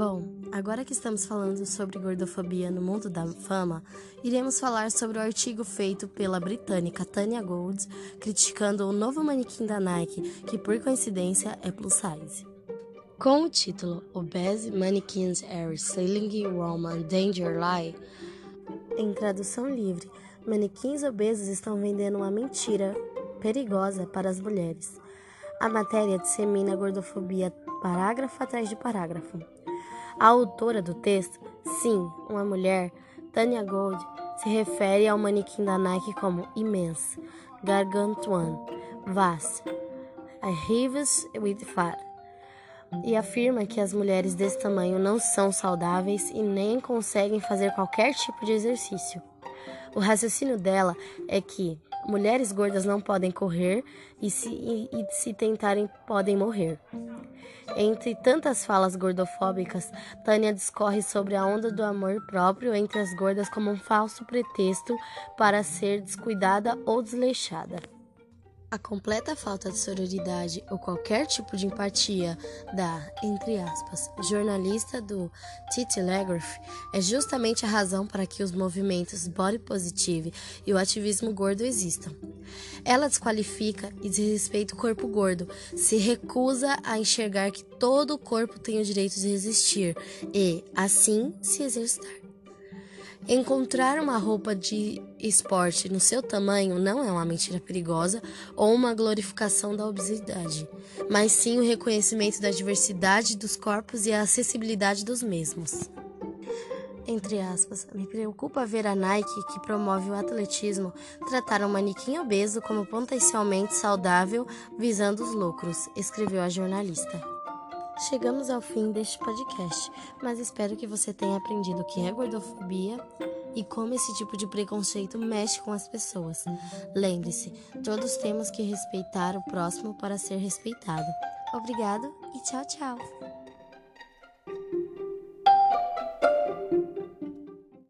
Bom, agora que estamos falando sobre gordofobia no mundo da fama, iremos falar sobre o artigo feito pela britânica Tanya Gold criticando o novo manequim da Nike, que por coincidência é plus size. Com o título Obese Mannequins Are Selling Roman Danger Lie, em tradução livre, manequins obesos estão vendendo uma mentira perigosa para as mulheres. A matéria dissemina a gordofobia parágrafo atrás de parágrafo. A autora do texto, sim, uma mulher, Tanya Gold, se refere ao manequim da Nike como imenso, gargantuan, vast, arrives with fat, e afirma que as mulheres desse tamanho não são saudáveis e nem conseguem fazer qualquer tipo de exercício. O raciocínio dela é que mulheres gordas não podem correr e se, e, e se tentarem podem morrer. Entre tantas falas gordofóbicas, Tânia discorre sobre a onda do amor próprio entre as gordas como um falso pretexto para ser descuidada ou desleixada. A completa falta de sororidade ou qualquer tipo de empatia da, entre aspas, jornalista do The Telegraph é justamente a razão para que os movimentos body positive e o ativismo gordo existam. Ela desqualifica e desrespeita o corpo gordo, se recusa a enxergar que todo o corpo tem o direito de existir e, assim, se exercitar. Encontrar uma roupa de esporte no seu tamanho não é uma mentira perigosa ou uma glorificação da obesidade, mas sim o reconhecimento da diversidade dos corpos e a acessibilidade dos mesmos. Entre aspas, me preocupa ver a Nike, que promove o atletismo, tratar um manequim obeso como potencialmente saudável visando os lucros, escreveu a jornalista. Chegamos ao fim deste podcast, mas espero que você tenha aprendido o que é gordofobia e como esse tipo de preconceito mexe com as pessoas. Lembre-se, todos temos que respeitar o próximo para ser respeitado. Obrigado e tchau, tchau!